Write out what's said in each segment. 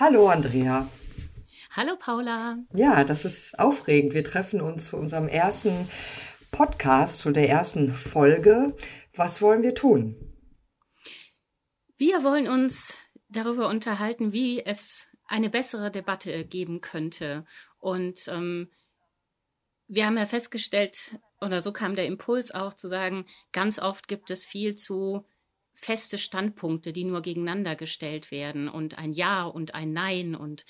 Hallo Andrea. Hallo Paula. Ja, das ist aufregend. Wir treffen uns zu unserem ersten Podcast, zu der ersten Folge. Was wollen wir tun? Wir wollen uns darüber unterhalten, wie es eine bessere Debatte geben könnte. Und ähm, wir haben ja festgestellt, oder so kam der Impuls auch zu sagen, ganz oft gibt es viel zu feste Standpunkte, die nur gegeneinander gestellt werden und ein Ja und ein Nein und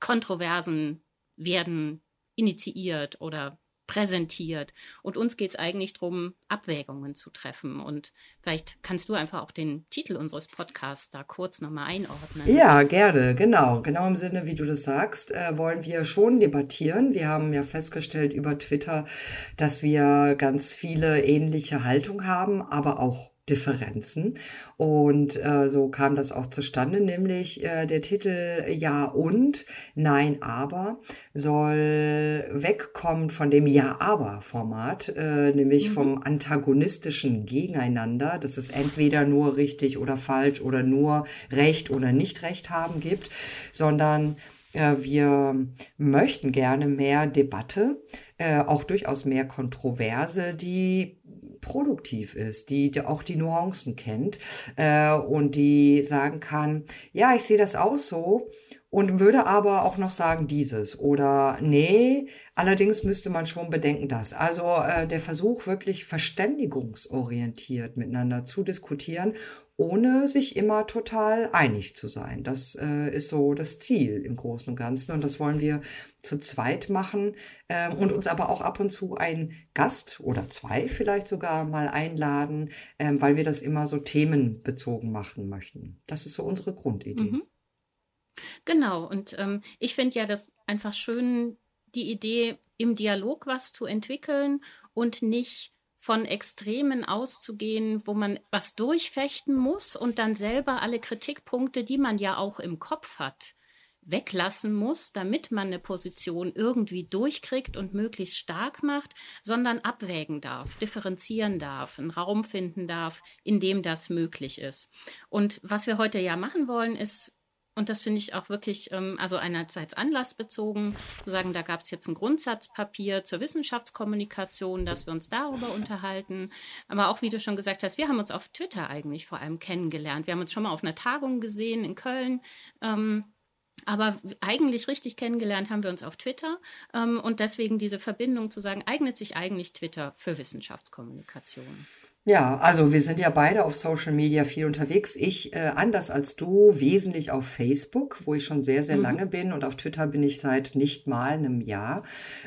Kontroversen werden initiiert oder präsentiert. Und uns geht es eigentlich darum, Abwägungen zu treffen. Und vielleicht kannst du einfach auch den Titel unseres Podcasts da kurz nochmal einordnen. Ja, gerne, genau. Genau im Sinne, wie du das sagst, äh, wollen wir schon debattieren. Wir haben ja festgestellt über Twitter, dass wir ganz viele ähnliche Haltungen haben, aber auch Differenzen. Und äh, so kam das auch zustande, nämlich äh, der Titel Ja und, Nein aber soll wegkommen von dem Ja-aber-Format, äh, nämlich mhm. vom antagonistischen Gegeneinander, dass es entweder nur richtig oder falsch oder nur Recht oder nicht Recht haben gibt, sondern äh, wir möchten gerne mehr Debatte, äh, auch durchaus mehr Kontroverse, die produktiv ist, die, die auch die Nuancen kennt äh, und die sagen kann, ja, ich sehe das auch so und würde aber auch noch sagen dieses oder nee, allerdings müsste man schon bedenken das. Also äh, der Versuch wirklich verständigungsorientiert miteinander zu diskutieren ohne sich immer total einig zu sein. Das äh, ist so das Ziel im Großen und Ganzen und das wollen wir zu zweit machen äh, und uns aber auch ab und zu einen Gast oder zwei vielleicht sogar mal einladen, äh, weil wir das immer so themenbezogen machen möchten. Das ist so unsere Grundidee. Mhm. Genau, und ähm, ich finde ja das einfach schön, die Idee, im Dialog was zu entwickeln und nicht von Extremen auszugehen, wo man was durchfechten muss und dann selber alle Kritikpunkte, die man ja auch im Kopf hat, weglassen muss, damit man eine Position irgendwie durchkriegt und möglichst stark macht, sondern abwägen darf, differenzieren darf, einen Raum finden darf, in dem das möglich ist. Und was wir heute ja machen wollen, ist und das finde ich auch wirklich, ähm, also einerseits anlassbezogen, zu sagen, da gab es jetzt ein Grundsatzpapier zur Wissenschaftskommunikation, dass wir uns darüber unterhalten. Aber auch, wie du schon gesagt hast, wir haben uns auf Twitter eigentlich vor allem kennengelernt. Wir haben uns schon mal auf einer Tagung gesehen in Köln. Ähm, aber eigentlich richtig kennengelernt haben wir uns auf Twitter ähm, und deswegen diese Verbindung zu sagen, eignet sich eigentlich Twitter für Wissenschaftskommunikation. Ja, also wir sind ja beide auf Social Media viel unterwegs. Ich, äh, anders als du, wesentlich auf Facebook, wo ich schon sehr, sehr mhm. lange bin und auf Twitter bin ich seit nicht mal einem Jahr.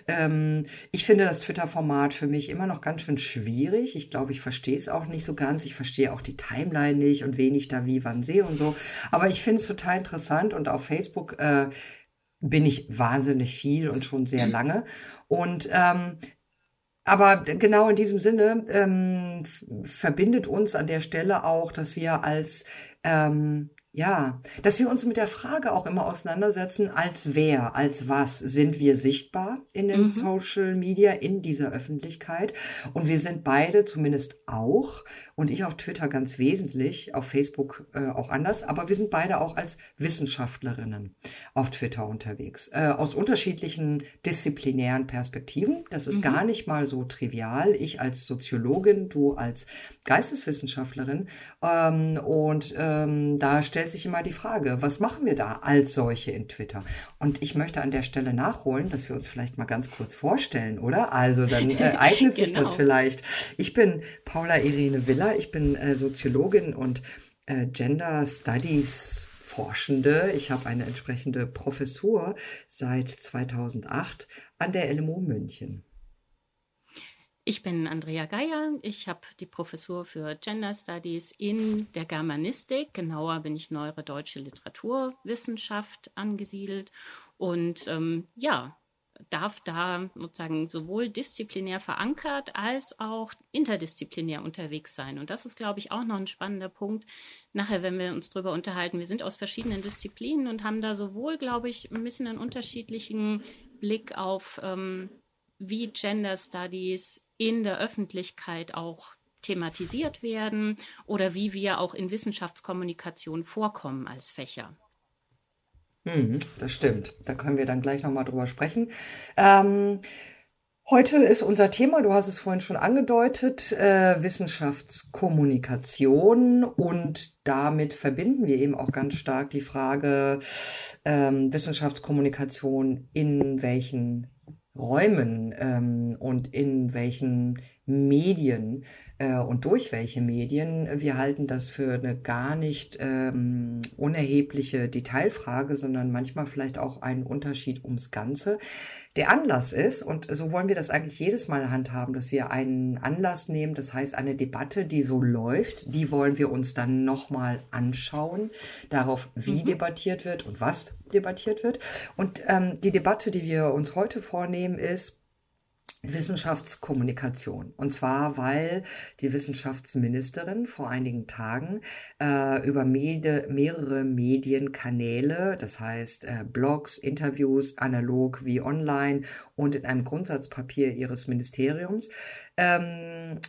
Ähm, ich finde das Twitter-Format für mich immer noch ganz schön schwierig. Ich glaube, ich verstehe es auch nicht so ganz. Ich verstehe auch die Timeline nicht und wen ich da wie wann sehe und so. Aber ich finde es total interessant und auf Facebook äh, bin ich wahnsinnig viel und schon sehr lange. Und ähm, aber genau in diesem Sinne ähm, verbindet uns an der Stelle auch, dass wir als ähm, ja, dass wir uns mit der Frage auch immer auseinandersetzen, als wer, als was sind wir sichtbar in den mhm. Social Media, in dieser Öffentlichkeit. Und wir sind beide zumindest auch, und ich auf Twitter ganz wesentlich, auf Facebook äh, auch anders, aber wir sind beide auch als Wissenschaftlerinnen auf Twitter unterwegs, äh, aus unterschiedlichen disziplinären Perspektiven. Das ist mhm. gar nicht mal so trivial. Ich als Soziologin, du als Geisteswissenschaftlerin. Ähm, und ähm, da stellt stellt sich immer die Frage, was machen wir da als solche in Twitter? Und ich möchte an der Stelle nachholen, dass wir uns vielleicht mal ganz kurz vorstellen, oder? Also dann äh, eignet sich genau. das vielleicht. Ich bin Paula Irene Willer, ich bin äh, Soziologin und äh, Gender Studies Forschende. Ich habe eine entsprechende Professur seit 2008 an der LMU München. Ich bin Andrea Geier. Ich habe die Professur für Gender Studies in der Germanistik. Genauer bin ich neuere deutsche Literaturwissenschaft angesiedelt. Und ähm, ja, darf da sozusagen sowohl disziplinär verankert als auch interdisziplinär unterwegs sein. Und das ist, glaube ich, auch noch ein spannender Punkt. Nachher, wenn wir uns darüber unterhalten, wir sind aus verschiedenen Disziplinen und haben da sowohl, glaube ich, ein bisschen einen unterschiedlichen Blick auf ähm, wie Gender Studies in der Öffentlichkeit auch thematisiert werden oder wie wir auch in Wissenschaftskommunikation vorkommen als Fächer. Mhm, das stimmt. Da können wir dann gleich nochmal drüber sprechen. Ähm, heute ist unser Thema, du hast es vorhin schon angedeutet, äh, Wissenschaftskommunikation und damit verbinden wir eben auch ganz stark die Frage ähm, Wissenschaftskommunikation in welchen Räumen ähm, und in welchen Medien äh, und durch welche Medien. Wir halten das für eine gar nicht ähm, unerhebliche Detailfrage, sondern manchmal vielleicht auch einen Unterschied ums Ganze. Der Anlass ist, und so wollen wir das eigentlich jedes Mal handhaben, dass wir einen Anlass nehmen, das heißt eine Debatte, die so läuft, die wollen wir uns dann nochmal anschauen, darauf, wie mhm. debattiert wird und was debattiert wird. Und ähm, die Debatte, die wir uns heute vornehmen, ist, Wissenschaftskommunikation. Und zwar, weil die Wissenschaftsministerin vor einigen Tagen äh, über Medi mehrere Medienkanäle, das heißt äh, Blogs, Interviews, analog wie online und in einem Grundsatzpapier ihres Ministeriums, ähm,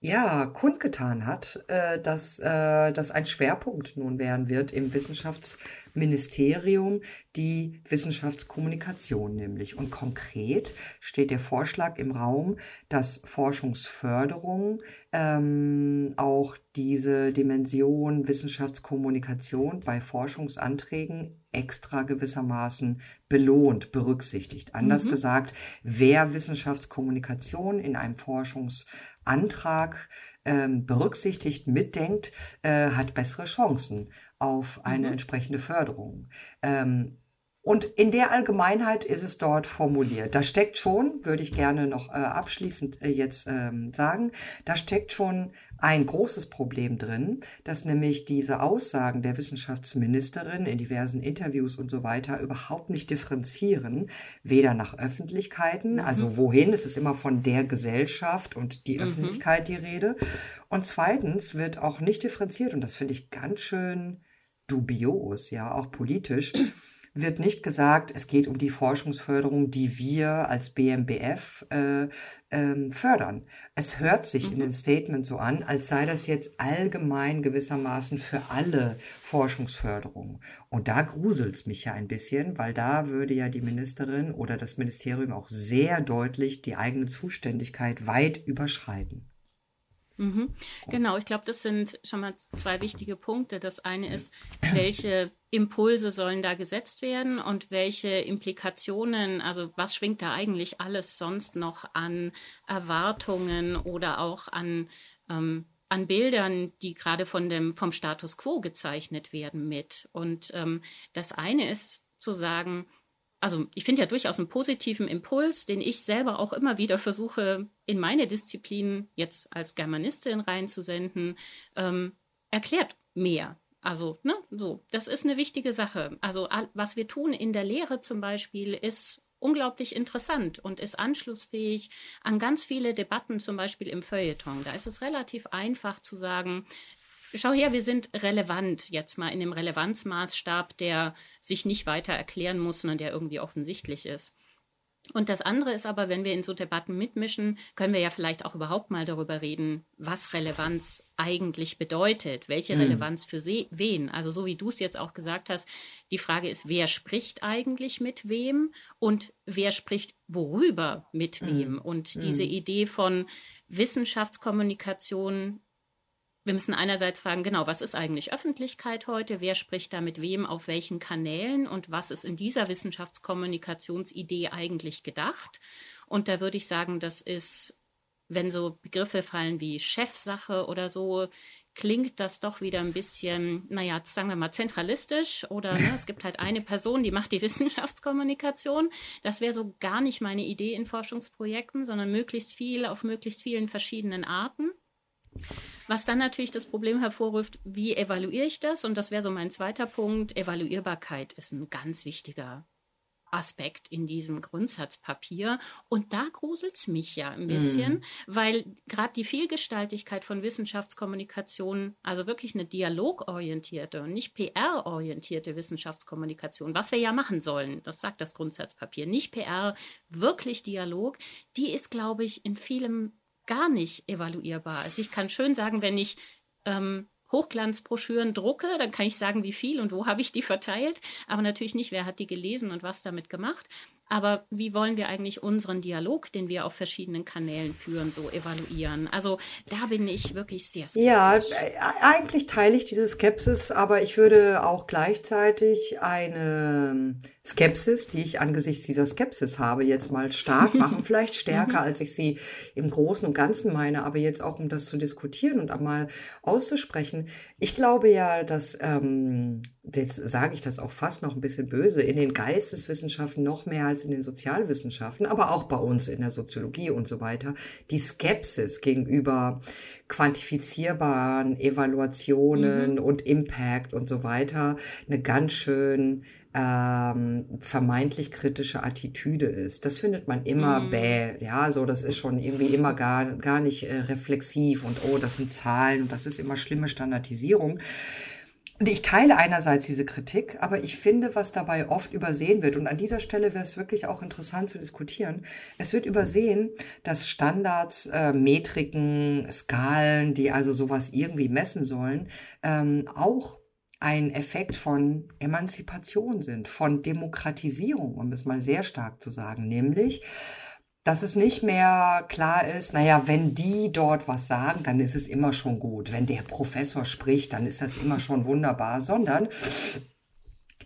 ja, kundgetan hat, äh, dass äh, das ein Schwerpunkt nun werden wird im Wissenschaftsministerium, die Wissenschaftskommunikation nämlich. Und konkret steht der Vorschlag im Raum, dass Forschungsförderung ähm, auch diese Dimension Wissenschaftskommunikation bei Forschungsanträgen extra gewissermaßen belohnt, berücksichtigt. Anders mhm. gesagt, wer Wissenschaftskommunikation in einem Forschungsantrag ähm, berücksichtigt, mitdenkt, äh, hat bessere Chancen auf eine mhm. entsprechende Förderung. Ähm, und in der Allgemeinheit ist es dort formuliert. Da steckt schon, würde ich gerne noch äh, abschließend äh, jetzt ähm, sagen, da steckt schon ein großes Problem drin, dass nämlich diese Aussagen der Wissenschaftsministerin in diversen Interviews und so weiter überhaupt nicht differenzieren, weder nach Öffentlichkeiten, mhm. also wohin, es ist immer von der Gesellschaft und die mhm. Öffentlichkeit die Rede. Und zweitens wird auch nicht differenziert, und das finde ich ganz schön dubios, ja, auch politisch wird nicht gesagt, es geht um die Forschungsförderung, die wir als BMBF äh, ähm, fördern. Es hört sich mhm. in den Statements so an, als sei das jetzt allgemein gewissermaßen für alle Forschungsförderung. Und da gruselt es mich ja ein bisschen, weil da würde ja die Ministerin oder das Ministerium auch sehr deutlich die eigene Zuständigkeit weit überschreiten. Mhm. Genau, ich glaube, das sind schon mal zwei wichtige Punkte. Das eine ist, welche Impulse sollen da gesetzt werden und welche Implikationen, also was schwingt da eigentlich alles sonst noch an Erwartungen oder auch an, ähm, an Bildern, die gerade von dem, vom Status quo gezeichnet werden mit. Und ähm, das eine ist zu sagen, also ich finde ja durchaus einen positiven Impuls, den ich selber auch immer wieder versuche, in meine Disziplin jetzt als Germanistin reinzusenden, ähm, erklärt mehr. Also, ne, so, das ist eine wichtige Sache. Also, was wir tun in der Lehre zum Beispiel, ist unglaublich interessant und ist anschlussfähig an ganz viele Debatten, zum Beispiel im Feuilleton. Da ist es relativ einfach zu sagen, Schau her, wir sind relevant jetzt mal in dem Relevanzmaßstab, der sich nicht weiter erklären muss, sondern der irgendwie offensichtlich ist. Und das andere ist aber, wenn wir in so Debatten mitmischen, können wir ja vielleicht auch überhaupt mal darüber reden, was Relevanz eigentlich bedeutet, welche mhm. Relevanz für wen. Also so wie du es jetzt auch gesagt hast, die Frage ist, wer spricht eigentlich mit wem und wer spricht worüber mit mhm. wem. Und mhm. diese Idee von Wissenschaftskommunikation wir müssen einerseits fragen, genau, was ist eigentlich Öffentlichkeit heute? Wer spricht da mit wem auf welchen Kanälen und was ist in dieser Wissenschaftskommunikationsidee eigentlich gedacht? Und da würde ich sagen, das ist, wenn so Begriffe fallen wie Chefsache oder so, klingt das doch wieder ein bisschen, naja, sagen wir mal zentralistisch oder ne, es gibt halt eine Person, die macht die Wissenschaftskommunikation. Das wäre so gar nicht meine Idee in Forschungsprojekten, sondern möglichst viel auf möglichst vielen verschiedenen Arten. Was dann natürlich das Problem hervorruft, wie evaluiere ich das? Und das wäre so mein zweiter Punkt. Evaluierbarkeit ist ein ganz wichtiger Aspekt in diesem Grundsatzpapier. Und da gruselt es mich ja ein bisschen, mm. weil gerade die Vielgestaltigkeit von Wissenschaftskommunikation, also wirklich eine dialogorientierte und nicht PR-orientierte Wissenschaftskommunikation, was wir ja machen sollen, das sagt das Grundsatzpapier, nicht PR, wirklich Dialog, die ist, glaube ich, in vielem gar nicht evaluierbar. Also ich kann schön sagen, wenn ich ähm, Hochglanzbroschüren drucke, dann kann ich sagen, wie viel und wo habe ich die verteilt, aber natürlich nicht, wer hat die gelesen und was damit gemacht. Aber wie wollen wir eigentlich unseren Dialog, den wir auf verschiedenen Kanälen führen, so evaluieren? Also da bin ich wirklich sehr skeptisch. Ja, äh, eigentlich teile ich diese Skepsis, aber ich würde auch gleichzeitig eine Skepsis, die ich angesichts dieser Skepsis habe, jetzt mal stark machen, vielleicht stärker, mhm. als ich sie im Großen und Ganzen meine, aber jetzt auch, um das zu diskutieren und einmal auszusprechen. Ich glaube ja, dass, ähm, jetzt sage ich das auch fast noch ein bisschen böse, in den Geisteswissenschaften noch mehr als in den Sozialwissenschaften, aber auch bei uns in der Soziologie und so weiter, die Skepsis gegenüber quantifizierbaren Evaluationen mhm. und Impact und so weiter eine ganz schön ähm, vermeintlich kritische Attitüde ist. Das findet man immer mm. bäh. Ja, so das ist schon irgendwie immer gar, gar nicht äh, reflexiv und oh, das sind Zahlen und das ist immer schlimme Standardisierung. Und ich teile einerseits diese Kritik, aber ich finde, was dabei oft übersehen wird, und an dieser Stelle wäre es wirklich auch interessant zu diskutieren, es wird übersehen, dass Standards, äh, Metriken, Skalen, die also sowas irgendwie messen sollen, ähm, auch ein Effekt von Emanzipation sind, von Demokratisierung, um es mal sehr stark zu sagen, nämlich, dass es nicht mehr klar ist, naja, wenn die dort was sagen, dann ist es immer schon gut. Wenn der Professor spricht, dann ist das immer schon wunderbar, sondern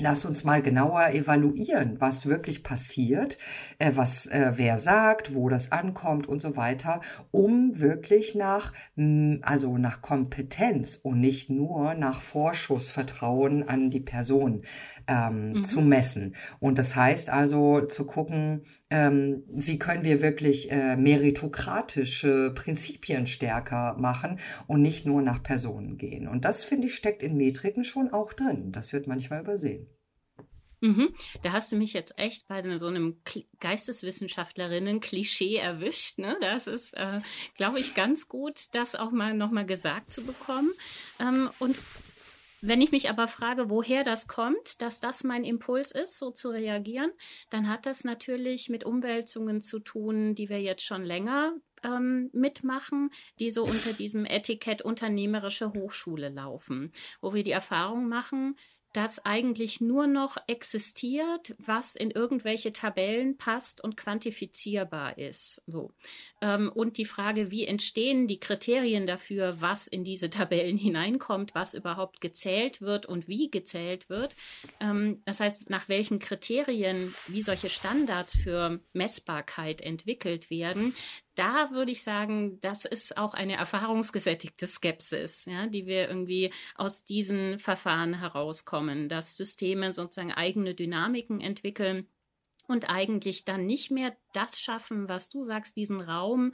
Lass uns mal genauer evaluieren, was wirklich passiert, äh, was äh, wer sagt, wo das ankommt und so weiter, um wirklich nach mh, also nach Kompetenz und nicht nur nach Vorschussvertrauen an die Person ähm, mhm. zu messen. Und das heißt also zu gucken, ähm, wie können wir wirklich äh, meritokratische Prinzipien stärker machen und nicht nur nach Personen gehen. Und das finde ich steckt in Metriken schon auch drin. Das wird manchmal übersehen. Mhm. Da hast du mich jetzt echt bei so einem Geisteswissenschaftlerinnen-Klischee erwischt. Ne? Das ist, äh, glaube ich, ganz gut, das auch mal nochmal gesagt zu bekommen. Ähm, und wenn ich mich aber frage, woher das kommt, dass das mein Impuls ist, so zu reagieren, dann hat das natürlich mit Umwälzungen zu tun, die wir jetzt schon länger ähm, mitmachen, die so unter diesem Etikett unternehmerische Hochschule laufen, wo wir die Erfahrung machen, das eigentlich nur noch existiert, was in irgendwelche Tabellen passt und quantifizierbar ist. So. Ähm, und die Frage, wie entstehen die Kriterien dafür, was in diese Tabellen hineinkommt, was überhaupt gezählt wird und wie gezählt wird. Ähm, das heißt, nach welchen Kriterien, wie solche Standards für Messbarkeit entwickelt werden, da würde ich sagen, das ist auch eine erfahrungsgesättigte Skepsis, ja, die wir irgendwie aus diesen Verfahren herauskommen, dass Systeme sozusagen eigene Dynamiken entwickeln und eigentlich dann nicht mehr das schaffen, was du sagst, diesen Raum,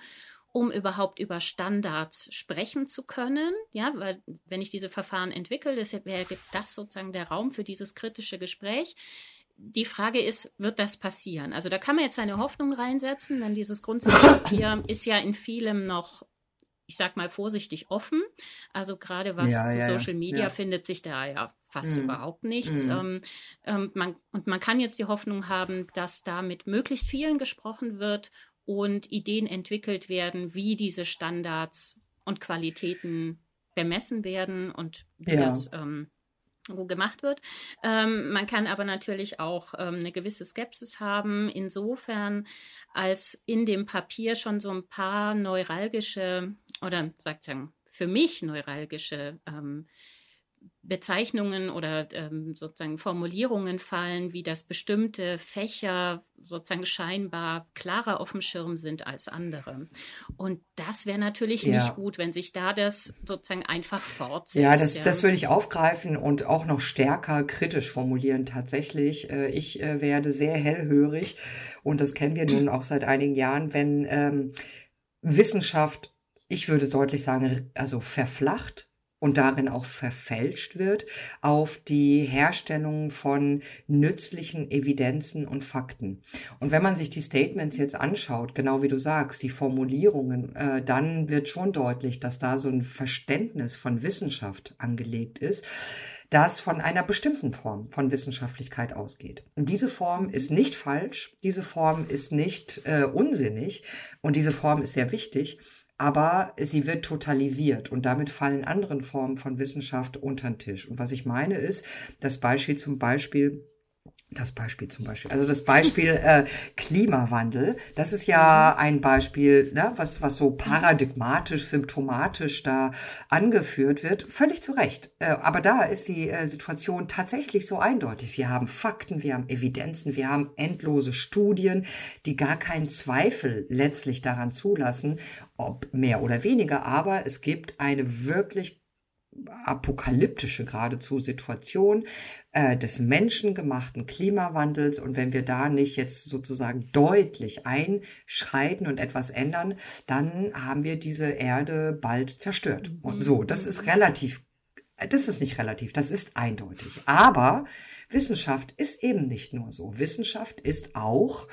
um überhaupt über Standards sprechen zu können. Ja, weil wenn ich diese Verfahren entwickle, wäre das sozusagen der Raum für dieses kritische Gespräch die Frage ist, wird das passieren? Also da kann man jetzt seine Hoffnung reinsetzen, denn dieses Grundsatzpapier ist ja in vielem noch, ich sag mal vorsichtig offen. Also gerade was ja, zu ja, Social Media ja. findet sich da ja fast mhm. überhaupt nichts. Mhm. Ähm, ähm, man, und man kann jetzt die Hoffnung haben, dass da mit möglichst vielen gesprochen wird und Ideen entwickelt werden, wie diese Standards und Qualitäten bemessen werden und wie das ähm, wo gemacht wird. Ähm, man kann aber natürlich auch ähm, eine gewisse Skepsis haben, insofern als in dem Papier schon so ein paar neuralgische oder sagt sagen für mich neuralgische ähm, Bezeichnungen oder ähm, sozusagen Formulierungen fallen, wie dass bestimmte Fächer sozusagen scheinbar klarer auf dem Schirm sind als andere. Und das wäre natürlich ja. nicht gut, wenn sich da das sozusagen einfach fortsetzt. Ja, das, ja. das würde ich aufgreifen und auch noch stärker kritisch formulieren tatsächlich. Äh, ich äh, werde sehr hellhörig und das kennen wir nun auch seit einigen Jahren, wenn ähm, Wissenschaft, ich würde deutlich sagen, also verflacht und darin auch verfälscht wird auf die Herstellung von nützlichen Evidenzen und Fakten. Und wenn man sich die Statements jetzt anschaut, genau wie du sagst, die Formulierungen, äh, dann wird schon deutlich, dass da so ein Verständnis von Wissenschaft angelegt ist, das von einer bestimmten Form von Wissenschaftlichkeit ausgeht. Und diese Form ist nicht falsch, diese Form ist nicht äh, unsinnig und diese Form ist sehr wichtig. Aber sie wird totalisiert und damit fallen anderen Formen von Wissenschaft unter den Tisch. Und was ich meine ist, das Beispiel zum Beispiel das Beispiel zum Beispiel, also das Beispiel äh, Klimawandel, das ist ja ein Beispiel, ne, was, was so paradigmatisch, symptomatisch da angeführt wird, völlig zu Recht. Äh, aber da ist die äh, Situation tatsächlich so eindeutig. Wir haben Fakten, wir haben Evidenzen, wir haben endlose Studien, die gar keinen Zweifel letztlich daran zulassen, ob mehr oder weniger, aber es gibt eine wirklich apokalyptische geradezu Situation äh, des menschengemachten Klimawandels. Und wenn wir da nicht jetzt sozusagen deutlich einschreiten und etwas ändern, dann haben wir diese Erde bald zerstört. Und so, das ist relativ das ist nicht relativ, das ist eindeutig. Aber Wissenschaft ist eben nicht nur so. Wissenschaft ist auch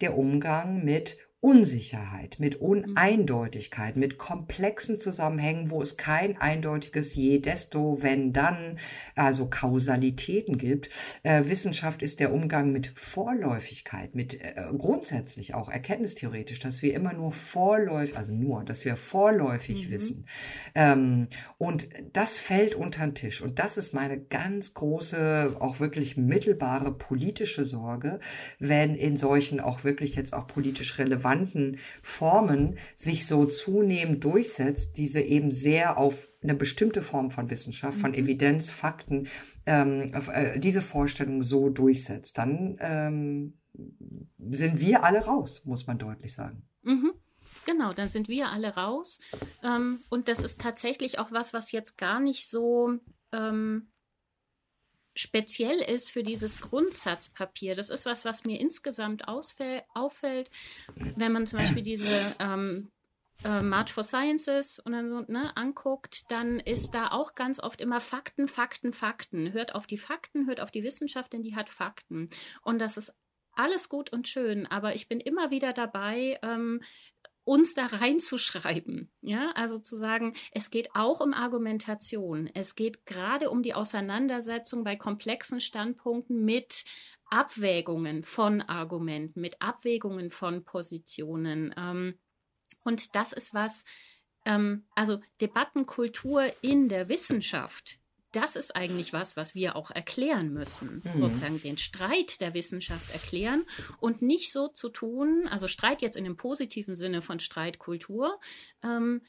der Umgang mit Unsicherheit, mit mhm. Uneindeutigkeit, mit komplexen Zusammenhängen, wo es kein eindeutiges je, desto, wenn, dann, also Kausalitäten gibt. Äh, Wissenschaft ist der Umgang mit Vorläufigkeit, mit äh, grundsätzlich auch erkenntnistheoretisch, dass wir immer nur vorläufig, also nur, dass wir vorläufig mhm. wissen. Ähm, und das fällt unter den Tisch. Und das ist meine ganz große, auch wirklich mittelbare politische Sorge, wenn in solchen auch wirklich jetzt auch politisch relevanten relevanten Formen sich so zunehmend durchsetzt, diese eben sehr auf eine bestimmte Form von Wissenschaft, von mhm. Evidenz, Fakten, ähm, äh, diese Vorstellung so durchsetzt, dann ähm, sind wir alle raus, muss man deutlich sagen. Mhm. Genau, dann sind wir alle raus. Ähm, und das ist tatsächlich auch was, was jetzt gar nicht so ähm, speziell ist für dieses Grundsatzpapier. Das ist was, was mir insgesamt auffällt, wenn man zum Beispiel diese ähm, äh, March for Sciences und dann so, ne, anguckt, dann ist da auch ganz oft immer Fakten, Fakten, Fakten. Hört auf die Fakten, hört auf die Wissenschaft, denn die hat Fakten. Und das ist alles gut und schön, aber ich bin immer wieder dabei, ähm, uns da reinzuschreiben. Ja, also zu sagen, es geht auch um Argumentation. Es geht gerade um die Auseinandersetzung bei komplexen Standpunkten mit Abwägungen von Argumenten, mit Abwägungen von Positionen. Ähm, und das ist was, ähm, also Debattenkultur in der Wissenschaft das ist eigentlich was, was wir auch erklären müssen. Mhm. Sozusagen den Streit der Wissenschaft erklären und nicht so zu tun, also Streit jetzt in dem positiven Sinne von Streitkultur, ähm,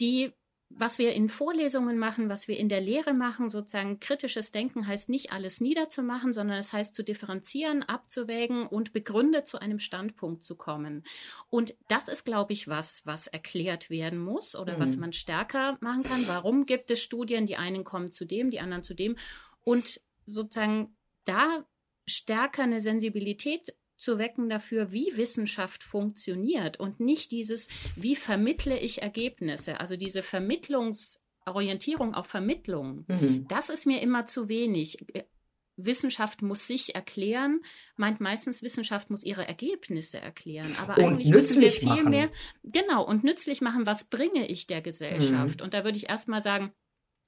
die was wir in Vorlesungen machen, was wir in der Lehre machen, sozusagen kritisches Denken heißt nicht alles niederzumachen, sondern es heißt zu differenzieren, abzuwägen und begründet zu einem Standpunkt zu kommen. Und das ist, glaube ich, was, was erklärt werden muss oder mhm. was man stärker machen kann. Warum gibt es Studien? Die einen kommen zu dem, die anderen zu dem. Und sozusagen da stärker eine Sensibilität zu wecken dafür, wie Wissenschaft funktioniert und nicht dieses, wie vermittle ich Ergebnisse, also diese Vermittlungsorientierung auf Vermittlung. Mhm. Das ist mir immer zu wenig. Wissenschaft muss sich erklären, meint meistens Wissenschaft muss ihre Ergebnisse erklären. Aber und eigentlich müssen wir viel machen. mehr, genau, und nützlich machen, was bringe ich der Gesellschaft? Mhm. Und da würde ich erstmal sagen,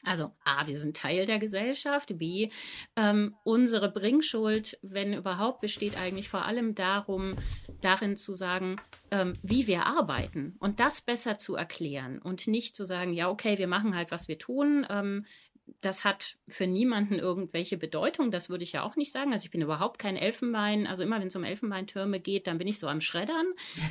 also A, wir sind Teil der Gesellschaft, B, ähm, unsere Bringschuld, wenn überhaupt, besteht eigentlich vor allem darum, darin zu sagen, ähm, wie wir arbeiten und das besser zu erklären und nicht zu sagen, ja, okay, wir machen halt, was wir tun. Ähm, das hat für niemanden irgendwelche Bedeutung, das würde ich ja auch nicht sagen. Also ich bin überhaupt kein Elfenbein, also immer wenn es um Elfenbeintürme geht, dann bin ich so am Schreddern.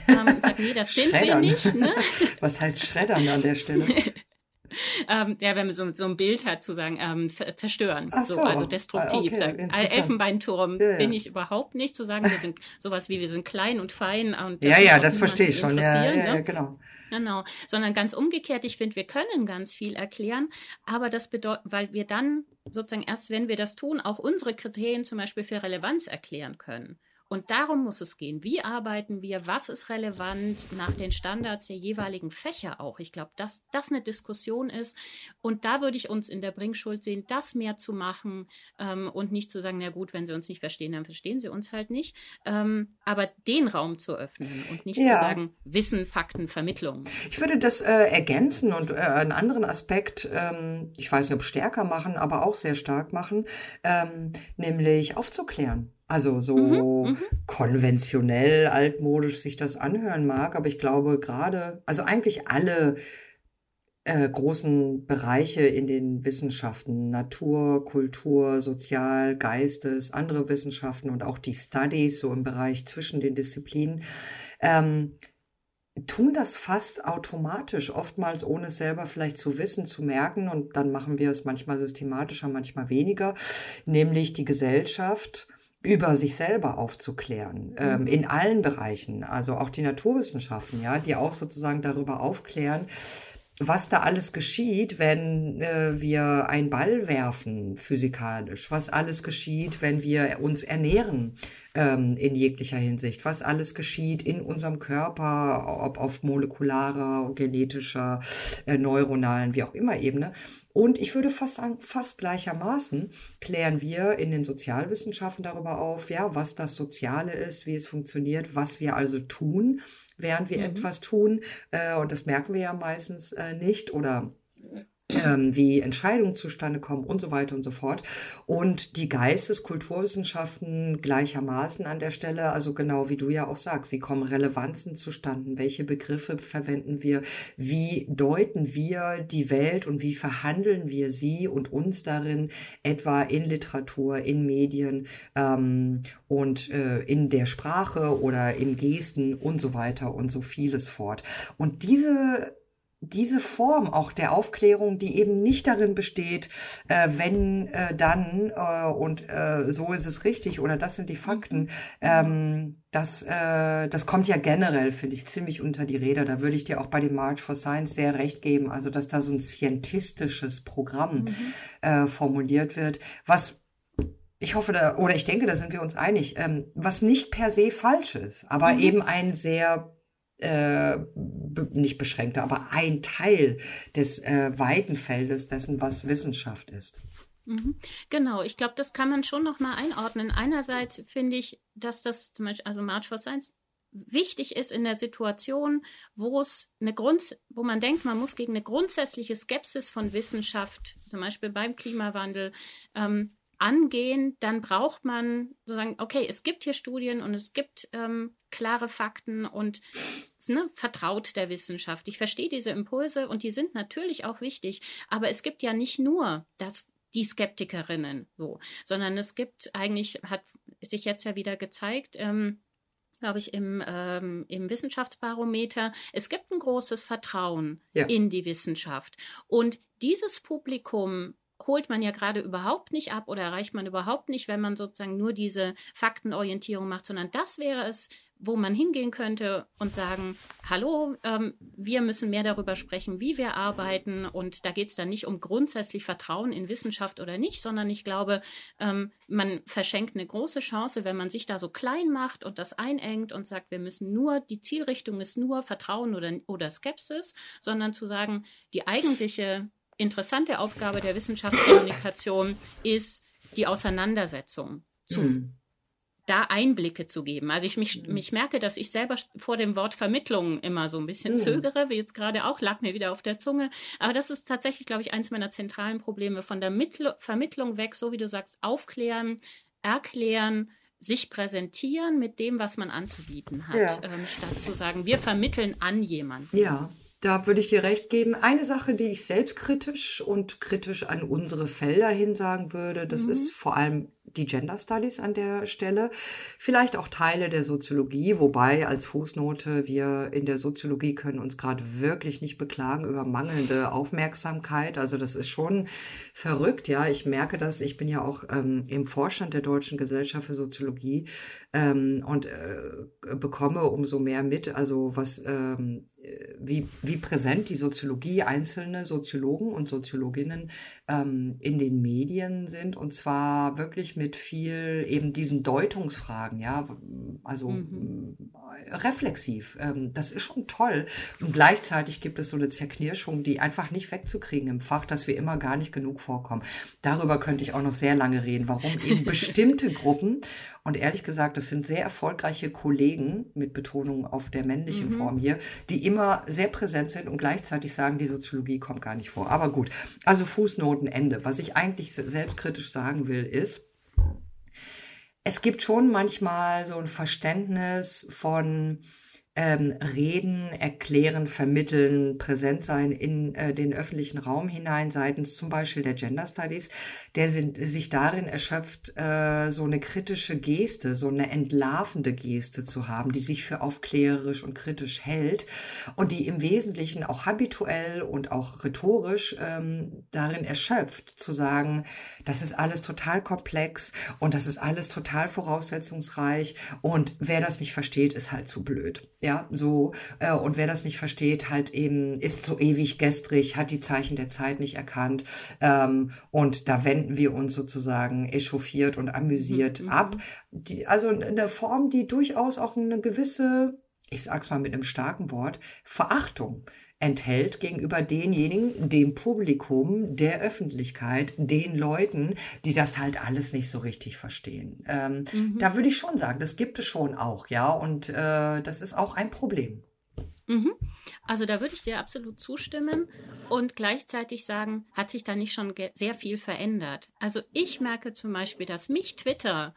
Ähm, sag, nee, das sind wir nicht. Ne? Was heißt Schreddern an der Stelle? ähm, ja, wenn man so, so ein Bild hat, zu sagen, ähm, zerstören, so. so. also destruktiv. Okay, Elfenbeinturm ja, ja. bin ich überhaupt nicht, zu sagen, wir sind sowas wie, wir sind klein und fein. Und ja, ja, das verstehe ich schon. Ja, ja, ne? genau. Genau, sondern ganz umgekehrt, ich finde, wir können ganz viel erklären, aber das bedeutet, weil wir dann sozusagen erst, wenn wir das tun, auch unsere Kriterien zum Beispiel für Relevanz erklären können. Und darum muss es gehen. Wie arbeiten wir? Was ist relevant nach den Standards der jeweiligen Fächer auch? Ich glaube, dass das eine Diskussion ist. Und da würde ich uns in der Bringschuld sehen, das mehr zu machen ähm, und nicht zu sagen, na gut, wenn sie uns nicht verstehen, dann verstehen sie uns halt nicht. Ähm, aber den Raum zu öffnen und nicht ja. zu sagen, Wissen, Fakten, Vermittlung. Ich würde das äh, ergänzen und äh, einen anderen Aspekt, ähm, ich weiß nicht, ob stärker machen, aber auch sehr stark machen, ähm, nämlich aufzuklären Also so mhm, mhm, konventionell, altmodisch sich das anhören mag, aber ich glaube gerade, also eigentlich alle äh, großen Bereiche in den Wissenschaften, Natur, Kultur, Sozial, Geistes, andere Wissenschaften und auch die Studies so im Bereich zwischen den Disziplinen, ähm, tun das fast automatisch, oftmals ohne es selber vielleicht zu wissen, zu merken. Und dann machen wir es manchmal systematischer, manchmal weniger, nämlich die Gesellschaft über sich selber aufzuklären, mhm. ähm, in allen Bereichen, also auch die Naturwissenschaften, ja, die auch sozusagen darüber aufklären, was da alles geschieht, wenn äh, wir einen Ball werfen, physikalisch, was alles geschieht, wenn wir uns ernähren ähm, in jeglicher Hinsicht, was alles geschieht in unserem Körper, ob auf molekularer, genetischer, äh, neuronalen, wie auch immer Ebene. Und ich würde fast sagen, fast gleichermaßen klären wir in den Sozialwissenschaften darüber auf, ja, was das Soziale ist, wie es funktioniert, was wir also tun, während wir mhm. etwas tun. Äh, und das merken wir ja meistens äh, nicht oder ähm, wie Entscheidungen zustande kommen und so weiter und so fort. Und die Geistes-Kulturwissenschaften gleichermaßen an der Stelle, also genau wie du ja auch sagst, wie kommen Relevanzen zustande, welche Begriffe verwenden wir, wie deuten wir die Welt und wie verhandeln wir sie und uns darin, etwa in Literatur, in Medien ähm, und äh, in der Sprache oder in Gesten und so weiter und so vieles fort. Und diese diese Form auch der Aufklärung, die eben nicht darin besteht, äh, wenn äh, dann äh, und äh, so ist es richtig oder das sind die Fakten, mhm. ähm, das, äh, das kommt ja generell, finde ich, ziemlich unter die Räder. Da würde ich dir auch bei dem March for Science sehr recht geben, also dass da so ein scientistisches Programm mhm. äh, formuliert wird, was ich hoffe da, oder ich denke, da sind wir uns einig, ähm, was nicht per se falsch ist, aber mhm. eben ein sehr äh, nicht beschränkter, aber ein Teil des äh, weiten Feldes dessen, was Wissenschaft ist. Mhm. Genau, ich glaube, das kann man schon noch mal einordnen. Einerseits finde ich, dass das zum Beispiel, also March for Science wichtig ist in der Situation, wo es eine Grund, wo man denkt, man muss gegen eine grundsätzliche Skepsis von Wissenschaft, zum Beispiel beim Klimawandel, ähm, angehen, dann braucht man sozusagen, okay, es gibt hier Studien und es gibt ähm, klare Fakten und ne, vertraut der Wissenschaft. Ich verstehe diese Impulse und die sind natürlich auch wichtig, aber es gibt ja nicht nur das die Skeptikerinnen so, sondern es gibt eigentlich, hat sich jetzt ja wieder gezeigt, ähm, glaube ich, im, ähm, im Wissenschaftsbarometer. Es gibt ein großes Vertrauen ja. in die Wissenschaft. Und dieses Publikum holt man ja gerade überhaupt nicht ab oder erreicht man überhaupt nicht, wenn man sozusagen nur diese Faktenorientierung macht, sondern das wäre es, wo man hingehen könnte und sagen, hallo, ähm, wir müssen mehr darüber sprechen, wie wir arbeiten. Und da geht es dann nicht um grundsätzlich Vertrauen in Wissenschaft oder nicht, sondern ich glaube, ähm, man verschenkt eine große Chance, wenn man sich da so klein macht und das einengt und sagt, wir müssen nur, die Zielrichtung ist nur Vertrauen oder, oder Skepsis, sondern zu sagen, die eigentliche interessante Aufgabe der Wissenschaftskommunikation ist die Auseinandersetzung zu mhm. da Einblicke zu geben. Also ich mich, mhm. mich merke, dass ich selber vor dem Wort Vermittlung immer so ein bisschen mhm. zögere, wie jetzt gerade auch, lag mir wieder auf der Zunge. Aber das ist tatsächlich, glaube ich, eins meiner zentralen Probleme. Von der Mittl Vermittlung weg, so wie du sagst, aufklären, erklären, sich präsentieren mit dem, was man anzubieten hat, ja. ähm, statt zu sagen, wir vermitteln an jemanden. Ja, da würde ich dir recht geben. Eine Sache, die ich selbstkritisch und kritisch an unsere Felder hin sagen würde, das mhm. ist vor allem die Gender Studies an der Stelle, vielleicht auch Teile der Soziologie, wobei als Fußnote wir in der Soziologie können uns gerade wirklich nicht beklagen über mangelnde Aufmerksamkeit. Also das ist schon verrückt, ja. Ich merke das, ich bin ja auch ähm, im Vorstand der Deutschen Gesellschaft für Soziologie ähm, und äh, bekomme umso mehr mit, also was, ähm, wie, wie präsent die Soziologie, einzelne Soziologen und Soziologinnen ähm, in den Medien sind und zwar wirklich mit mit viel eben diesen Deutungsfragen, ja, also mhm. reflexiv. Ähm, das ist schon toll. Und gleichzeitig gibt es so eine Zerknirschung, die einfach nicht wegzukriegen im Fach, dass wir immer gar nicht genug vorkommen. Darüber könnte ich auch noch sehr lange reden, warum eben bestimmte Gruppen, und ehrlich gesagt, das sind sehr erfolgreiche Kollegen, mit Betonung auf der männlichen mhm. Form hier, die immer sehr präsent sind und gleichzeitig sagen, die Soziologie kommt gar nicht vor. Aber gut, also Fußnoten Ende. Was ich eigentlich selbstkritisch sagen will, ist, es gibt schon manchmal so ein Verständnis von ähm, reden, erklären, vermitteln, präsent sein in äh, den öffentlichen Raum hinein, seitens zum Beispiel der Gender Studies, der sind, sich darin erschöpft, äh, so eine kritische Geste, so eine entlarvende Geste zu haben, die sich für aufklärerisch und kritisch hält und die im Wesentlichen auch habituell und auch rhetorisch ähm, darin erschöpft, zu sagen, das ist alles total komplex und das ist alles total voraussetzungsreich und wer das nicht versteht, ist halt zu blöd. Ja, so. Äh, und wer das nicht versteht, halt eben ist so ewig gestrig, hat die Zeichen der Zeit nicht erkannt. Ähm, und da wenden wir uns sozusagen echauffiert und amüsiert mhm. ab. Die, also in der Form, die durchaus auch eine gewisse ich sag's mal mit einem starken Wort, Verachtung enthält gegenüber denjenigen, dem Publikum, der Öffentlichkeit, den Leuten, die das halt alles nicht so richtig verstehen. Ähm, mhm. Da würde ich schon sagen, das gibt es schon auch, ja, und äh, das ist auch ein Problem. Mhm. Also da würde ich dir absolut zustimmen und gleichzeitig sagen, hat sich da nicht schon sehr viel verändert. Also ich merke zum Beispiel, dass mich Twitter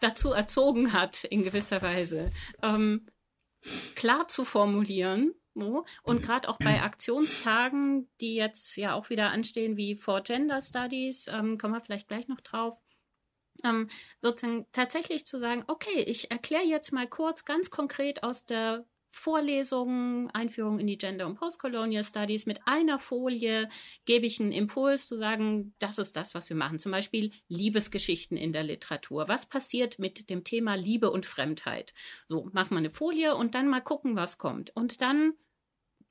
dazu erzogen hat, in gewisser Weise, ähm, klar zu formulieren. So. Und gerade auch bei Aktionstagen, die jetzt ja auch wieder anstehen, wie For Gender Studies, ähm, kommen wir vielleicht gleich noch drauf, ähm, sozusagen tatsächlich zu sagen, okay, ich erkläre jetzt mal kurz ganz konkret aus der Vorlesungen, Einführung in die Gender- und Postcolonial Studies. Mit einer Folie gebe ich einen Impuls zu sagen, das ist das, was wir machen. Zum Beispiel Liebesgeschichten in der Literatur. Was passiert mit dem Thema Liebe und Fremdheit? So, mach mal eine Folie und dann mal gucken, was kommt. Und dann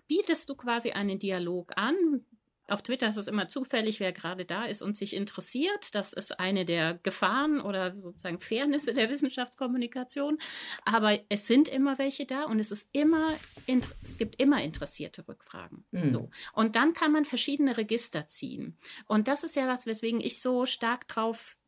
bietest du quasi einen Dialog an auf Twitter ist es immer zufällig, wer gerade da ist und sich interessiert. Das ist eine der Gefahren oder sozusagen Fairnisse der Wissenschaftskommunikation. Aber es sind immer welche da und es ist immer, es gibt immer interessierte Rückfragen. Mhm. So. Und dann kann man verschiedene Register ziehen. Und das ist ja was, weswegen ich so stark drauf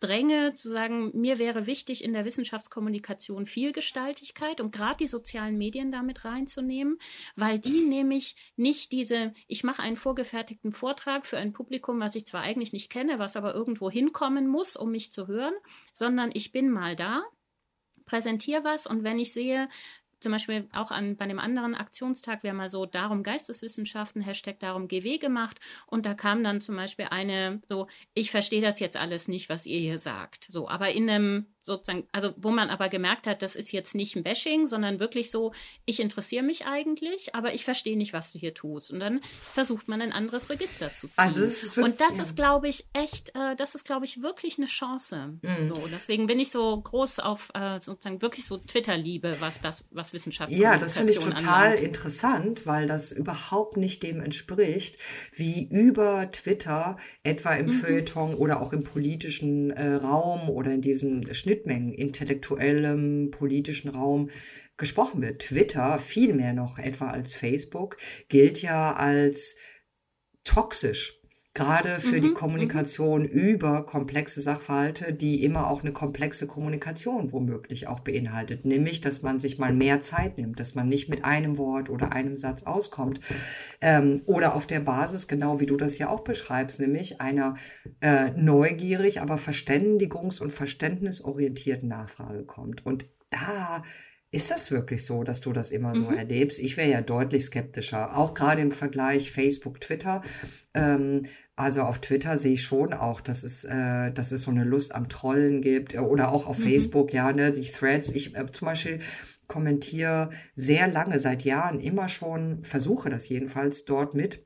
dränge, zu sagen, mir wäre wichtig in der Wissenschaftskommunikation Vielgestaltigkeit und gerade die sozialen Medien damit reinzunehmen, weil die nämlich nicht diese, ich mache einen vorgefertigten Vortrag für ein Publikum, was ich zwar eigentlich nicht kenne, was aber irgendwo hinkommen muss, um mich zu hören, sondern ich bin mal da, präsentiere was und wenn ich sehe, zum Beispiel auch an, bei einem anderen Aktionstag, wir haben mal so Darum Geisteswissenschaften, Hashtag Darum GW gemacht und da kam dann zum Beispiel eine so, ich verstehe das jetzt alles nicht, was ihr hier sagt. So, aber in einem sozusagen, also wo man aber gemerkt hat, das ist jetzt nicht ein Bashing, sondern wirklich so, ich interessiere mich eigentlich, aber ich verstehe nicht, was du hier tust. Und dann versucht man ein anderes Register zu ziehen. Also das und das ist, glaube ich, echt, äh, das ist, glaube ich, wirklich eine Chance. Mhm. So, deswegen bin ich so groß auf äh, sozusagen wirklich so Twitter-Liebe, was das, was Wissenschaftskommunikation Ja, das finde ich total anlangt. interessant, weil das überhaupt nicht dem entspricht, wie über Twitter etwa im mhm. Feuilleton oder auch im politischen äh, Raum oder in diesem Schnitt Schnittmengen, intellektuellem, politischen Raum gesprochen wird. Twitter, viel mehr noch etwa als Facebook, gilt ja als toxisch gerade für mhm, die mhm. Kommunikation mhm. über komplexe Sachverhalte, die immer auch eine komplexe Kommunikation womöglich auch beinhaltet, nämlich, dass man sich mal mehr Zeit nimmt, dass man nicht mit einem Wort oder einem Satz auskommt ähm, oder auf der Basis, genau wie du das ja auch beschreibst, nämlich einer äh, neugierig, aber verständigungs- und verständnisorientierten Nachfrage kommt. Und da ist das wirklich so, dass du das immer so mhm. erlebst? Ich wäre ja deutlich skeptischer, auch gerade im Vergleich Facebook, Twitter. Ähm, also auf Twitter sehe ich schon auch, dass es, äh, dass es so eine Lust am Trollen gibt äh, oder auch auf mhm. Facebook, ja, ne, die Threads. Ich äh, zum Beispiel kommentiere sehr lange, seit Jahren immer schon, versuche das jedenfalls dort mit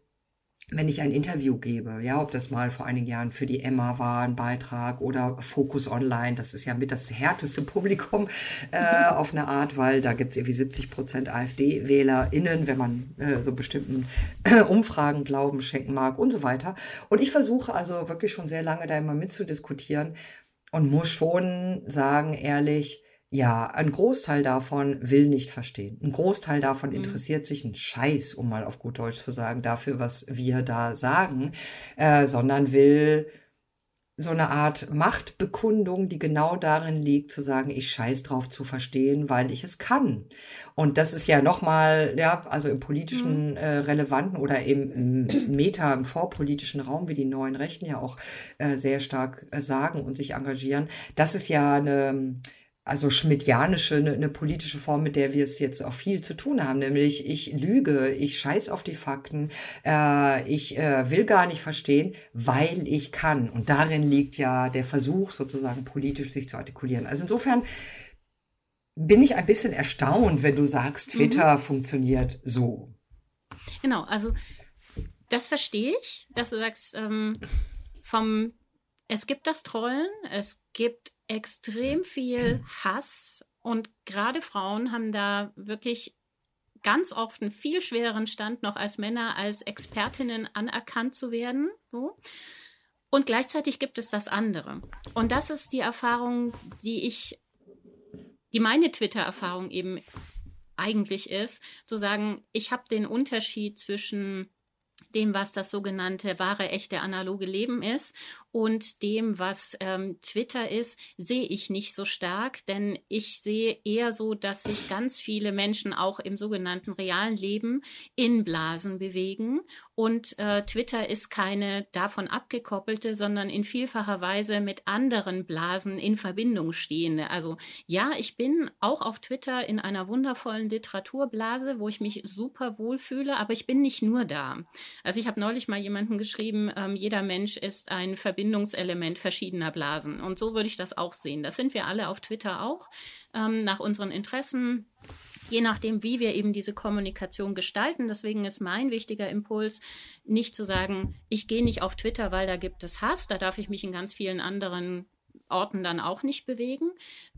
wenn ich ein Interview gebe, ja, ob das mal vor einigen Jahren für die Emma war, ein Beitrag oder Focus Online, das ist ja mit das härteste Publikum äh, auf eine Art, weil da gibt es irgendwie 70 Prozent AfD-WählerInnen, wenn man äh, so bestimmten äh, Umfragen Glauben schenken mag und so weiter. Und ich versuche also wirklich schon sehr lange da immer mitzudiskutieren und muss schon sagen, ehrlich, ja, ein Großteil davon will nicht verstehen. Ein Großteil davon mhm. interessiert sich ein Scheiß, um mal auf gut Deutsch zu sagen, dafür, was wir da sagen, äh, sondern will so eine Art Machtbekundung, die genau darin liegt, zu sagen, ich scheiß drauf zu verstehen, weil ich es kann. Und das ist ja nochmal, ja, also im politischen mhm. äh, relevanten oder im, im Meta, im vorpolitischen Raum, wie die neuen Rechten ja auch äh, sehr stark äh, sagen und sich engagieren. Das ist ja eine also schmidtianische, eine, eine politische Form, mit der wir es jetzt auch viel zu tun haben, nämlich ich lüge, ich scheiß auf die Fakten, äh, ich äh, will gar nicht verstehen, weil ich kann. Und darin liegt ja der Versuch, sozusagen politisch sich zu artikulieren. Also insofern bin ich ein bisschen erstaunt, wenn du sagst, mhm. Twitter mhm. funktioniert so. Genau, also das verstehe ich, dass du sagst, ähm, vom es gibt das Trollen, es gibt extrem viel Hass und gerade Frauen haben da wirklich ganz oft einen viel schwereren Stand noch als Männer als Expertinnen anerkannt zu werden. So. Und gleichzeitig gibt es das andere. Und das ist die Erfahrung, die ich, die meine Twitter-Erfahrung eben eigentlich ist, zu sagen, ich habe den Unterschied zwischen dem, was das sogenannte wahre, echte, analoge Leben ist und dem, was ähm, Twitter ist, sehe ich nicht so stark, denn ich sehe eher so, dass sich ganz viele Menschen auch im sogenannten realen Leben in Blasen bewegen und äh, Twitter ist keine davon abgekoppelte, sondern in vielfacher Weise mit anderen Blasen in Verbindung stehende. Also ja, ich bin auch auf Twitter in einer wundervollen Literaturblase, wo ich mich super wohlfühle, aber ich bin nicht nur da. Also ich habe neulich mal jemanden geschrieben, ähm, jeder Mensch ist ein Verbindungselement verschiedener Blasen. Und so würde ich das auch sehen. Das sind wir alle auf Twitter auch, ähm, nach unseren Interessen. Je nachdem, wie wir eben diese Kommunikation gestalten. Deswegen ist mein wichtiger Impuls, nicht zu sagen, ich gehe nicht auf Twitter, weil da gibt es Hass. Da darf ich mich in ganz vielen anderen Orten dann auch nicht bewegen,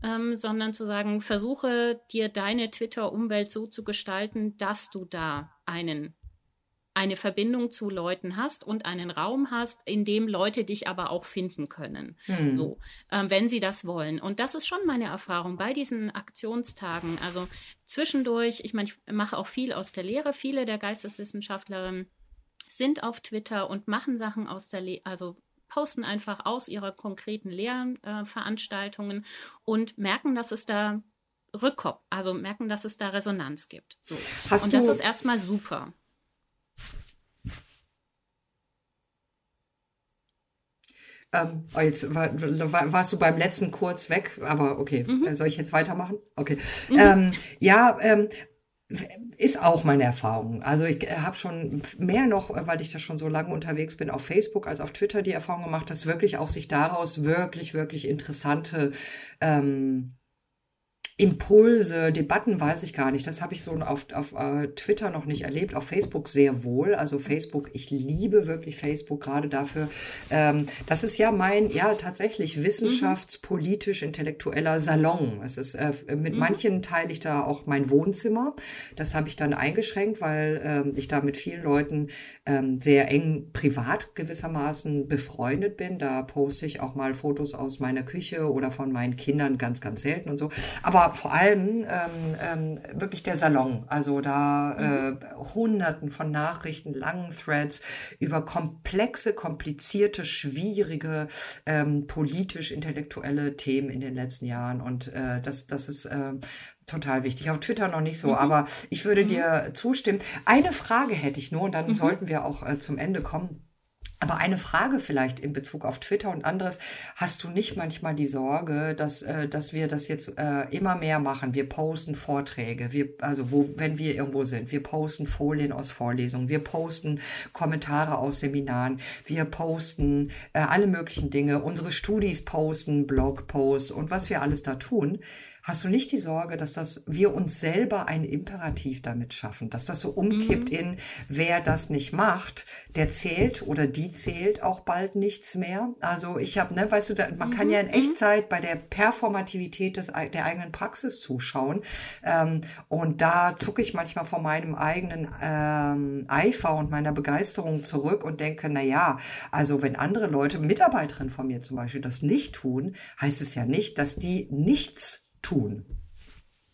ähm, sondern zu sagen, versuche dir deine Twitter-Umwelt so zu gestalten, dass du da einen eine Verbindung zu Leuten hast und einen Raum hast, in dem Leute dich aber auch finden können. Hm. So, ähm, wenn sie das wollen. Und das ist schon meine Erfahrung bei diesen Aktionstagen. Also zwischendurch, ich meine, ich mache auch viel aus der Lehre. Viele der Geisteswissenschaftlerinnen sind auf Twitter und machen Sachen aus der Lehre, also posten einfach aus ihrer konkreten Lehrveranstaltungen äh, und merken, dass es da Rückkopf, also merken, dass es da Resonanz gibt. So. Und das ist erstmal super. Ähm, oh, jetzt war, war, warst du beim letzten kurz weg, aber okay. Mhm. Äh, soll ich jetzt weitermachen? Okay. Mhm. Ähm, ja, ähm, ist auch meine Erfahrung. Also ich äh, habe schon mehr noch, weil ich da schon so lange unterwegs bin, auf Facebook als auf Twitter die Erfahrung gemacht, dass wirklich auch sich daraus wirklich, wirklich interessante ähm, Impulse, Debatten weiß ich gar nicht. Das habe ich so auf, auf uh, Twitter noch nicht erlebt, auf Facebook sehr wohl. Also Facebook, ich liebe wirklich Facebook gerade dafür. Ähm, das ist ja mein, ja tatsächlich wissenschaftspolitisch-intellektueller Salon. Es ist, äh, mit mhm. manchen teile ich da auch mein Wohnzimmer. Das habe ich dann eingeschränkt, weil ähm, ich da mit vielen Leuten ähm, sehr eng privat gewissermaßen befreundet bin. Da poste ich auch mal Fotos aus meiner Küche oder von meinen Kindern ganz, ganz selten und so. Aber vor allem ähm, ähm, wirklich der Salon. Also da mhm. äh, hunderten von Nachrichten, langen Threads über komplexe, komplizierte, schwierige, ähm, politisch-intellektuelle Themen in den letzten Jahren. Und äh, das, das ist äh, total wichtig. Auf Twitter noch nicht so, mhm. aber ich würde mhm. dir zustimmen. Eine Frage hätte ich nur, und dann mhm. sollten wir auch äh, zum Ende kommen. Aber eine Frage vielleicht in Bezug auf Twitter und anderes. Hast du nicht manchmal die Sorge, dass, äh, dass wir das jetzt äh, immer mehr machen? Wir posten Vorträge, wir, also wo, wenn wir irgendwo sind, wir posten Folien aus Vorlesungen, wir posten Kommentare aus Seminaren, wir posten äh, alle möglichen Dinge, unsere Studis posten Blogposts und was wir alles da tun. Hast du nicht die Sorge, dass das wir uns selber ein Imperativ damit schaffen, dass das so umkippt mhm. in wer das nicht macht, der zählt oder die zählt auch bald nichts mehr? Also ich habe, ne, weißt du, da, man mhm. kann ja in mhm. Echtzeit bei der Performativität des, der eigenen Praxis zuschauen ähm, und da zucke ich manchmal vor meinem eigenen ähm, Eifer und meiner Begeisterung zurück und denke, na ja, also wenn andere Leute, Mitarbeiterinnen von mir zum Beispiel, das nicht tun, heißt es ja nicht, dass die nichts tun.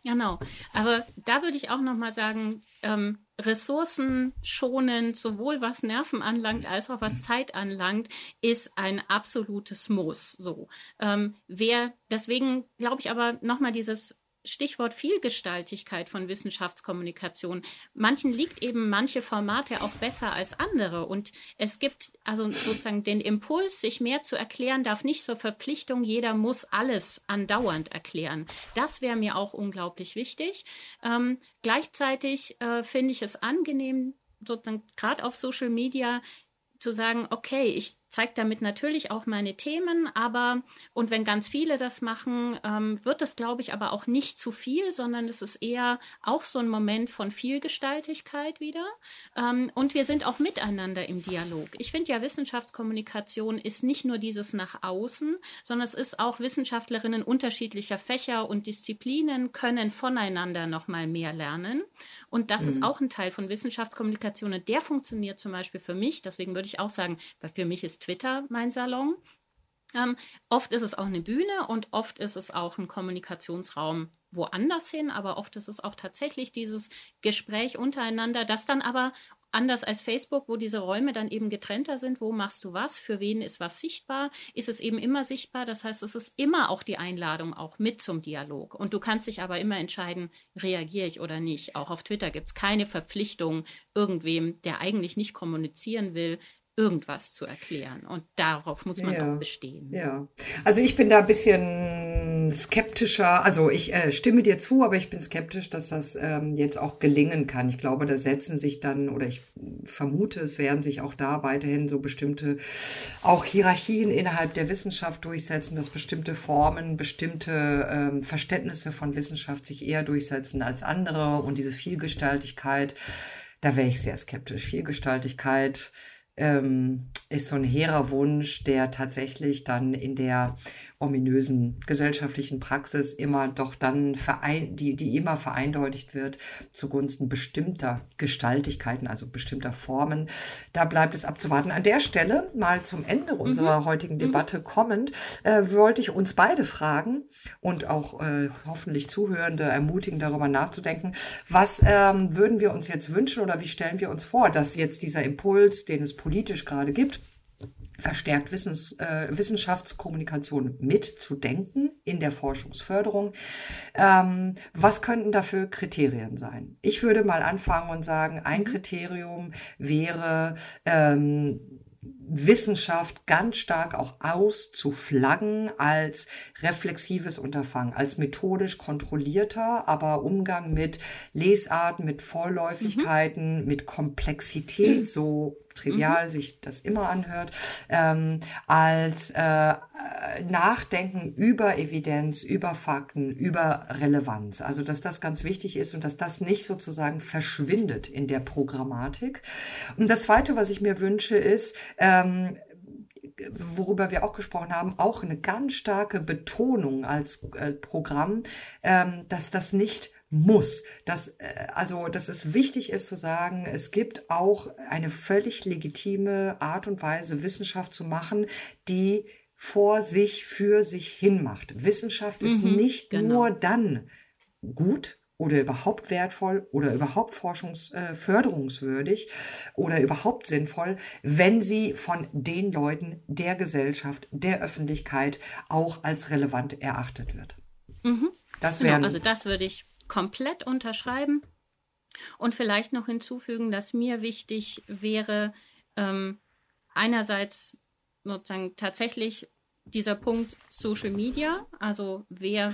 Genau. Aber da würde ich auch noch mal sagen, ähm, ressourcenschonend, sowohl was Nerven anlangt als auch was Zeit anlangt, ist ein absolutes Muss. So, ähm, wer deswegen glaube ich aber nochmal dieses Stichwort Vielgestaltigkeit von Wissenschaftskommunikation. Manchen liegt eben manche Formate auch besser als andere. Und es gibt also sozusagen den Impuls, sich mehr zu erklären, darf nicht zur Verpflichtung, jeder muss alles andauernd erklären. Das wäre mir auch unglaublich wichtig. Ähm, gleichzeitig äh, finde ich es angenehm, sozusagen gerade auf Social Media zu sagen, okay, ich zeige damit natürlich auch meine Themen, aber und wenn ganz viele das machen, ähm, wird das, glaube ich, aber auch nicht zu viel, sondern es ist eher auch so ein Moment von Vielgestaltigkeit wieder. Ähm, und wir sind auch miteinander im Dialog. Ich finde ja, Wissenschaftskommunikation ist nicht nur dieses nach außen, sondern es ist auch Wissenschaftlerinnen unterschiedlicher Fächer und Disziplinen können voneinander noch mal mehr lernen. Und das mhm. ist auch ein Teil von Wissenschaftskommunikation und der funktioniert zum Beispiel für mich. Deswegen würde ich auch sagen, weil für mich ist Twitter mein Salon. Ähm, oft ist es auch eine Bühne und oft ist es auch ein Kommunikationsraum woanders hin, aber oft ist es auch tatsächlich dieses Gespräch untereinander, das dann aber Anders als Facebook, wo diese Räume dann eben getrennter sind, wo machst du was, für wen ist was sichtbar, ist es eben immer sichtbar. Das heißt, es ist immer auch die Einladung auch mit zum Dialog. Und du kannst dich aber immer entscheiden, reagiere ich oder nicht. Auch auf Twitter gibt es keine Verpflichtung, irgendwem, der eigentlich nicht kommunizieren will, irgendwas zu erklären. Und darauf muss man ja, bestehen. Ja, also ich bin da ein bisschen skeptischer. Also ich äh, stimme dir zu, aber ich bin skeptisch, dass das ähm, jetzt auch gelingen kann. Ich glaube, da setzen sich dann, oder ich vermute, es werden sich auch da weiterhin so bestimmte auch Hierarchien innerhalb der Wissenschaft durchsetzen, dass bestimmte Formen, bestimmte ähm, Verständnisse von Wissenschaft sich eher durchsetzen als andere und diese Vielgestaltigkeit. Da wäre ich sehr skeptisch. Vielgestaltigkeit, ähm, ist so ein hehrer Wunsch, der tatsächlich dann in der ominösen gesellschaftlichen Praxis immer doch dann verein, die, die immer vereindeutigt wird zugunsten bestimmter Gestaltigkeiten, also bestimmter Formen. Da bleibt es abzuwarten. An der Stelle, mal zum Ende mhm. unserer heutigen mhm. Debatte kommend, äh, wollte ich uns beide fragen und auch äh, hoffentlich Zuhörende ermutigen, darüber nachzudenken, was ähm, würden wir uns jetzt wünschen oder wie stellen wir uns vor, dass jetzt dieser Impuls, den es politisch gerade gibt, verstärkt Wissens, äh, Wissenschaftskommunikation mitzudenken in der Forschungsförderung. Ähm, was könnten dafür Kriterien sein? Ich würde mal anfangen und sagen, ein mhm. Kriterium wäre, ähm, Wissenschaft ganz stark auch auszuflaggen als reflexives Unterfangen, als methodisch kontrollierter, aber Umgang mit Lesarten, mit Vorläufigkeiten, mhm. mit Komplexität, so trivial mhm. sich das immer anhört, ähm, als äh, Nachdenken über Evidenz, über Fakten, über Relevanz. Also dass das ganz wichtig ist und dass das nicht sozusagen verschwindet in der Programmatik. Und das Zweite, was ich mir wünsche, ist, ähm, worüber wir auch gesprochen haben, auch eine ganz starke Betonung als äh, Programm, ähm, dass das nicht muss. Dass, äh, also, dass es wichtig ist zu sagen, es gibt auch eine völlig legitime Art und Weise, Wissenschaft zu machen, die vor sich, für sich hin macht. Wissenschaft ist mhm, nicht genau. nur dann gut oder überhaupt wertvoll oder überhaupt forschungsförderungswürdig äh, oder überhaupt sinnvoll, wenn sie von den Leuten, der Gesellschaft, der Öffentlichkeit auch als relevant erachtet wird. Mhm. Das genau, also das würde ich komplett unterschreiben und vielleicht noch hinzufügen, dass mir wichtig wäre, ähm, einerseits sozusagen tatsächlich dieser Punkt Social Media, also wer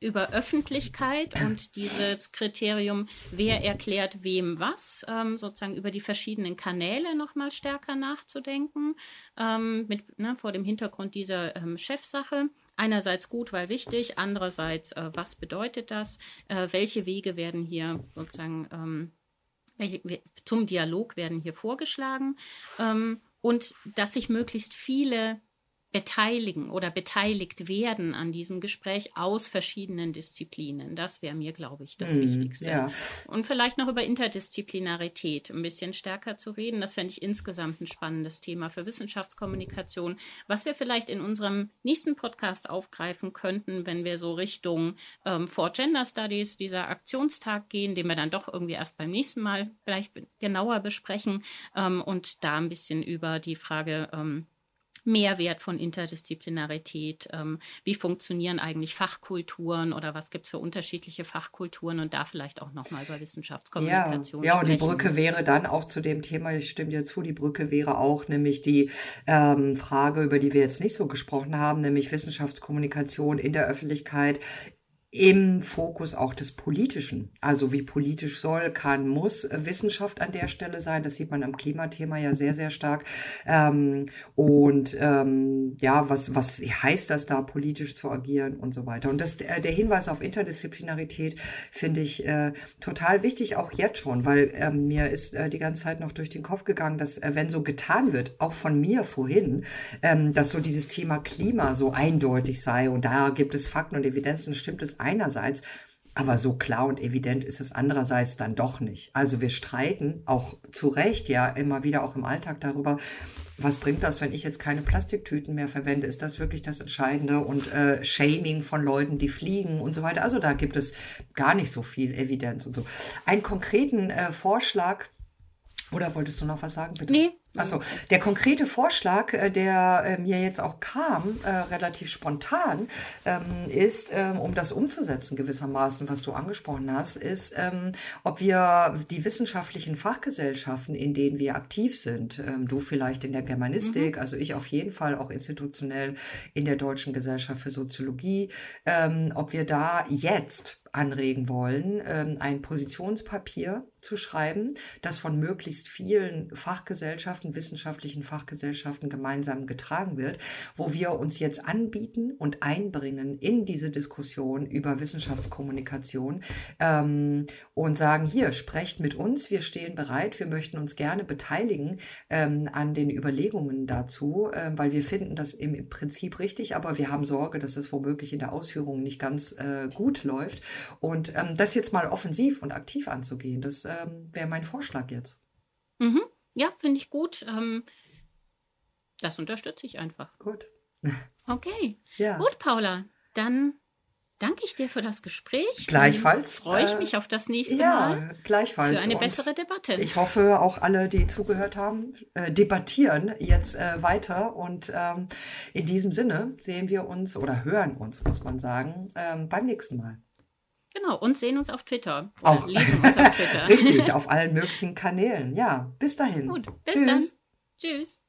über Öffentlichkeit und dieses Kriterium, wer erklärt wem was, ähm, sozusagen über die verschiedenen Kanäle nochmal stärker nachzudenken, ähm, mit, ne, vor dem Hintergrund dieser ähm, Chefsache einerseits gut, weil wichtig, andererseits, äh, was bedeutet das? Äh, welche Wege werden hier sozusagen ähm, zum Dialog werden hier vorgeschlagen? Ähm, und dass sich möglichst viele beteiligen oder beteiligt werden an diesem Gespräch aus verschiedenen Disziplinen. Das wäre mir, glaube ich, das mm, Wichtigste. Ja. Und vielleicht noch über Interdisziplinarität ein bisschen stärker zu reden. Das fände ich insgesamt ein spannendes Thema für Wissenschaftskommunikation, was wir vielleicht in unserem nächsten Podcast aufgreifen könnten, wenn wir so Richtung ähm, For Gender Studies, dieser Aktionstag gehen, den wir dann doch irgendwie erst beim nächsten Mal vielleicht genauer besprechen ähm, und da ein bisschen über die Frage ähm, Mehrwert von Interdisziplinarität? Ähm, wie funktionieren eigentlich Fachkulturen oder was gibt es für unterschiedliche Fachkulturen und da vielleicht auch nochmal über Wissenschaftskommunikation ja, ja, und die Brücke wäre dann auch zu dem Thema, ich stimme dir zu, die Brücke wäre auch nämlich die ähm, Frage, über die wir jetzt nicht so gesprochen haben, nämlich Wissenschaftskommunikation in der Öffentlichkeit im Fokus auch des Politischen. Also wie politisch soll, kann, muss Wissenschaft an der Stelle sein. Das sieht man am Klimathema ja sehr, sehr stark. Ähm, und ähm, ja, was, was heißt das da, politisch zu agieren und so weiter. Und das, äh, der Hinweis auf Interdisziplinarität finde ich äh, total wichtig, auch jetzt schon, weil äh, mir ist äh, die ganze Zeit noch durch den Kopf gegangen, dass äh, wenn so getan wird, auch von mir vorhin, ähm, dass so dieses Thema Klima so eindeutig sei und da gibt es Fakten und Evidenzen, stimmt es einerseits, aber so klar und evident ist es andererseits dann doch nicht. Also wir streiten auch zu Recht ja immer wieder auch im Alltag darüber, was bringt das, wenn ich jetzt keine Plastiktüten mehr verwende? Ist das wirklich das Entscheidende? Und äh, Shaming von Leuten, die fliegen und so weiter. Also da gibt es gar nicht so viel Evidenz und so. Einen konkreten äh, Vorschlag, oder wolltest du noch was sagen, bitte? Nee, Achso, der konkrete Vorschlag, äh, der äh, mir jetzt auch kam, äh, relativ spontan, ähm, ist, ähm, um das umzusetzen gewissermaßen, was du angesprochen hast, ist, ähm, ob wir die wissenschaftlichen Fachgesellschaften, in denen wir aktiv sind, du vielleicht in der Germanistik, mhm. also ich auf jeden Fall auch institutionell in der Deutschen Gesellschaft für Soziologie, ob wir da jetzt anregen wollen, ein Positionspapier zu schreiben, das von möglichst vielen Fachgesellschaften, wissenschaftlichen Fachgesellschaften gemeinsam getragen wird, wo wir uns jetzt anbieten und einbringen in diese Diskussion über Wissenschaftskommunikation ähm, und sagen, hier, sprecht mit uns, wir stehen bereit, wir möchten uns gerne beteiligen ähm, an den Überlegungen dazu, äh, weil wir finden das im Prinzip richtig, aber wir haben Sorge, dass es womöglich in der Ausführung nicht ganz äh, gut läuft. Und ähm, das jetzt mal offensiv und aktiv anzugehen, das ähm, wäre mein Vorschlag jetzt. Mhm. Ja, finde ich gut. Ähm, das unterstütze ich einfach. Gut. Okay. Ja. Gut, Paula. Dann danke ich dir für das Gespräch. Gleichfalls. Freue ich äh, mich auf das nächste ja, Mal. Gleichfalls. Für eine bessere Debatte. Ich hoffe, auch alle, die zugehört haben, äh, debattieren jetzt äh, weiter. Und ähm, in diesem Sinne sehen wir uns oder hören uns, muss man sagen, ähm, beim nächsten Mal. Genau, und sehen uns auf Twitter. Auch lesen uns auf Twitter. Richtig, auf allen möglichen Kanälen. Ja, bis dahin. Gut, bis Tschüss. dann. Tschüss.